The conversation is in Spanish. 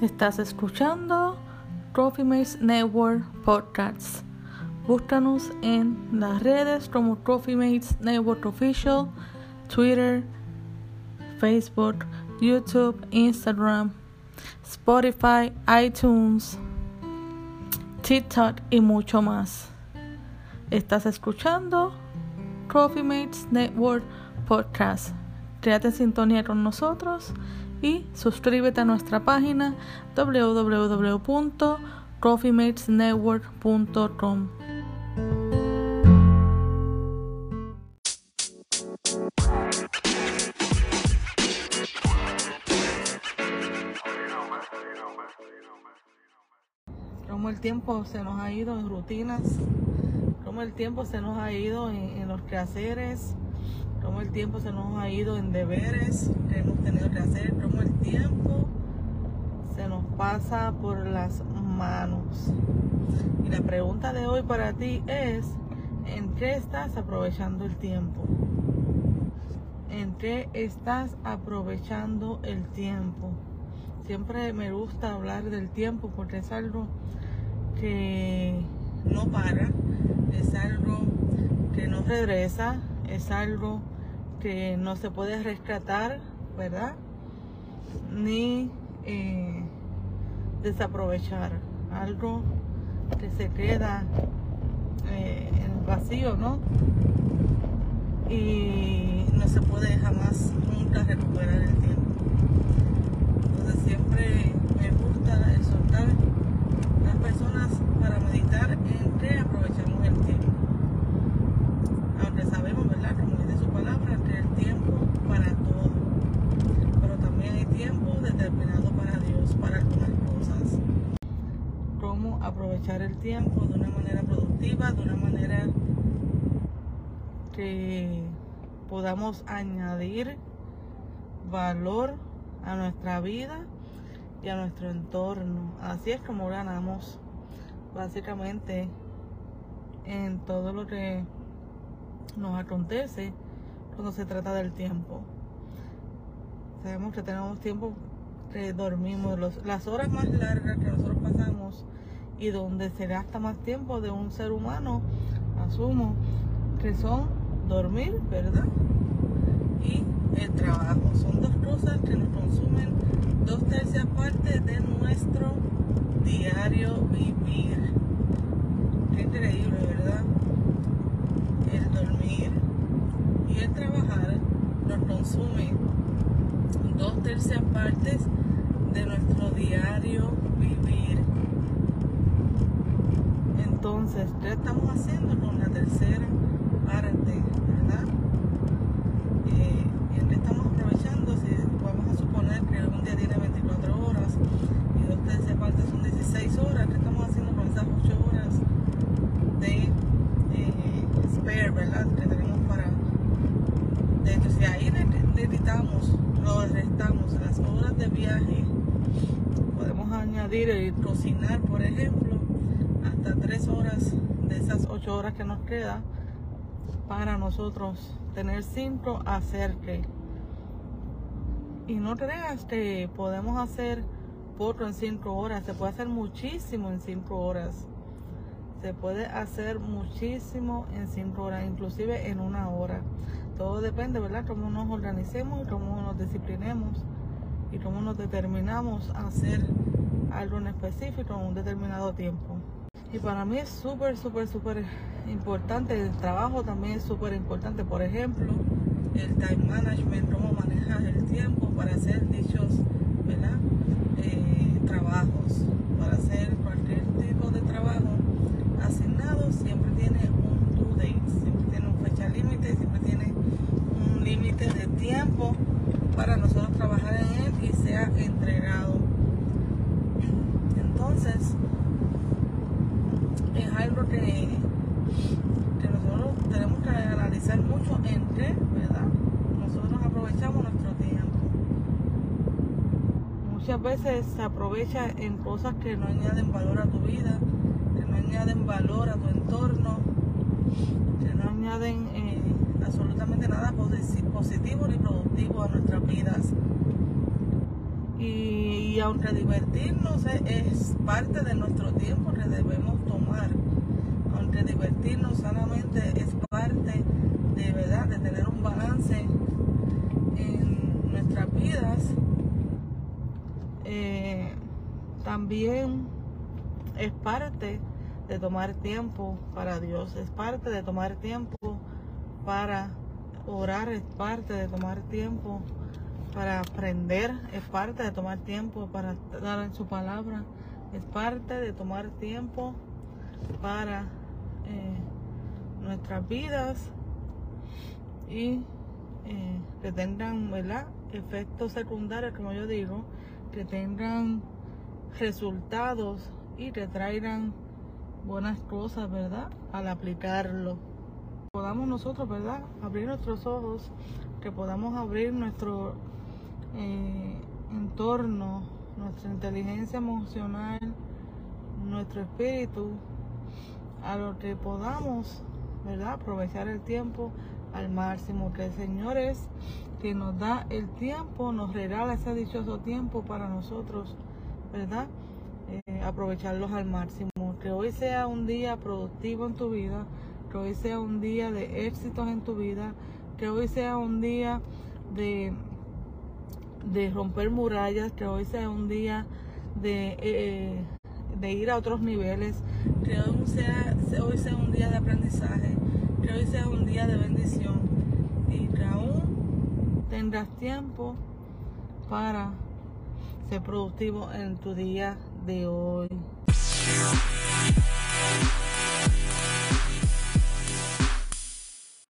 Estás escuchando Trophy Mates Network Podcasts. Búscanos en las redes como Trophy Mates Network Official, Twitter, Facebook, YouTube, Instagram, Spotify, iTunes, TikTok y mucho más. Estás escuchando Trophy Mates Network Podcast. Quédate en sintonía con nosotros y suscríbete a nuestra página www.coffeematesnetwork.com. Como el tiempo se nos ha ido en rutinas, como el tiempo se nos ha ido en, en los quehaceres, cómo el tiempo se nos ha ido en deberes que hemos tenido que hacer, cómo el tiempo se nos pasa por las manos. Y la pregunta de hoy para ti es, ¿en qué estás aprovechando el tiempo? ¿En qué estás aprovechando el tiempo? Siempre me gusta hablar del tiempo porque es algo que no para, es algo que no regresa, es algo que no se puede rescatar, ¿verdad? Ni eh, desaprovechar. Algo que se queda eh, en vacío, ¿no? Y no se puede jamás nunca recuperar el tiempo. Entonces siempre me gusta soltar las personas para meditar en que aprovechamos el tiempo. Aunque sabemos, ¿verdad? Como dice su palabra, que el tiempo para todo. Pero también hay tiempo determinado para Dios, para algunas cosas. Cómo aprovechar el tiempo de una manera productiva, de una manera que podamos añadir valor a nuestra vida y a nuestro entorno. Así es como ganamos básicamente en todo lo que nos acontece cuando se trata del tiempo. Sabemos que tenemos tiempo que dormimos, las horas más largas que nosotros pasamos y donde se gasta más tiempo de un ser humano, asumo que son dormir, ¿verdad? Y el trabajo. Son dos cosas que nos consumen dos tercias partes de nuestro diario vivir. Qué increíble, ¿verdad? El dormir y el trabajar nos consume dos tercias partes de nuestro diario vivir. Entonces, ¿qué estamos haciendo con la tercera parte, verdad? Eh, ¿En qué estamos aprovechando? Si vamos a suponer que un día tiene 24 horas y dos tercias partes son 16 horas, ¿qué estamos haciendo con esas 8 horas de eh, spare, verdad? Que tenemos para. De si ahí necesitamos, lo restamos las horas de viaje, podemos añadir y cocinar, por ejemplo, hasta 3 horas de esas 8 horas que nos queda para nosotros tener 5 hacer que. Y no creas que podemos hacer poco en 5 horas, se puede hacer muchísimo en 5 horas. Se puede hacer muchísimo en 5 horas, inclusive en una hora. Todo depende, ¿verdad? Cómo nos organicemos y cómo nos disciplinemos y cómo nos determinamos a hacer algo en específico en un determinado tiempo. Y para mí es súper, súper, súper importante. El trabajo también es súper importante. Por ejemplo, el time management, cómo manejas el tiempo para hacer dichos. Eh, trabajos, para hacer cualquier tipo de trabajo asignado, siempre tiene un due date, siempre tiene una fecha límite, siempre tiene un límite de tiempo para nosotros trabajar en él y sea entregado. Entonces, es algo que, que nosotros tenemos que analizar mucho en qué, ¿verdad? Nosotros aprovechamos nuestro tiempo. Muchas veces se aprovecha en cosas que no añaden valor a tu vida, que no añaden valor a tu entorno, que no añaden eh, absolutamente nada positivo ni productivo a nuestras vidas. Y, y aunque divertirnos es, parte de nuestro tiempo que debemos tomar, aunque divertirnos sanamente es parte también es parte de tomar tiempo para Dios, es parte de tomar tiempo para orar, es parte de tomar tiempo para aprender, es parte de tomar tiempo para dar en su palabra, es parte de tomar tiempo para eh, nuestras vidas y eh, que tengan ¿verdad? efectos secundarios, como yo digo, que tengan resultados y que traigan buenas cosas, ¿verdad? Al aplicarlo. Podamos nosotros, ¿verdad? Abrir nuestros ojos, que podamos abrir nuestro eh, entorno, nuestra inteligencia emocional, nuestro espíritu, a lo que podamos, ¿verdad? Aprovechar el tiempo al máximo, que el Señor es que nos da el tiempo, nos regala ese dichoso tiempo para nosotros, ¿verdad? Eh, aprovecharlos al máximo. Que hoy sea un día productivo en tu vida, que hoy sea un día de éxitos en tu vida, que hoy sea un día de, de romper murallas, que hoy sea un día de, eh, de ir a otros niveles, que hoy sea, hoy sea un día de aprendizaje, que hoy sea un día de bendición y que aún tendrás tiempo para ser productivo en tu día de hoy.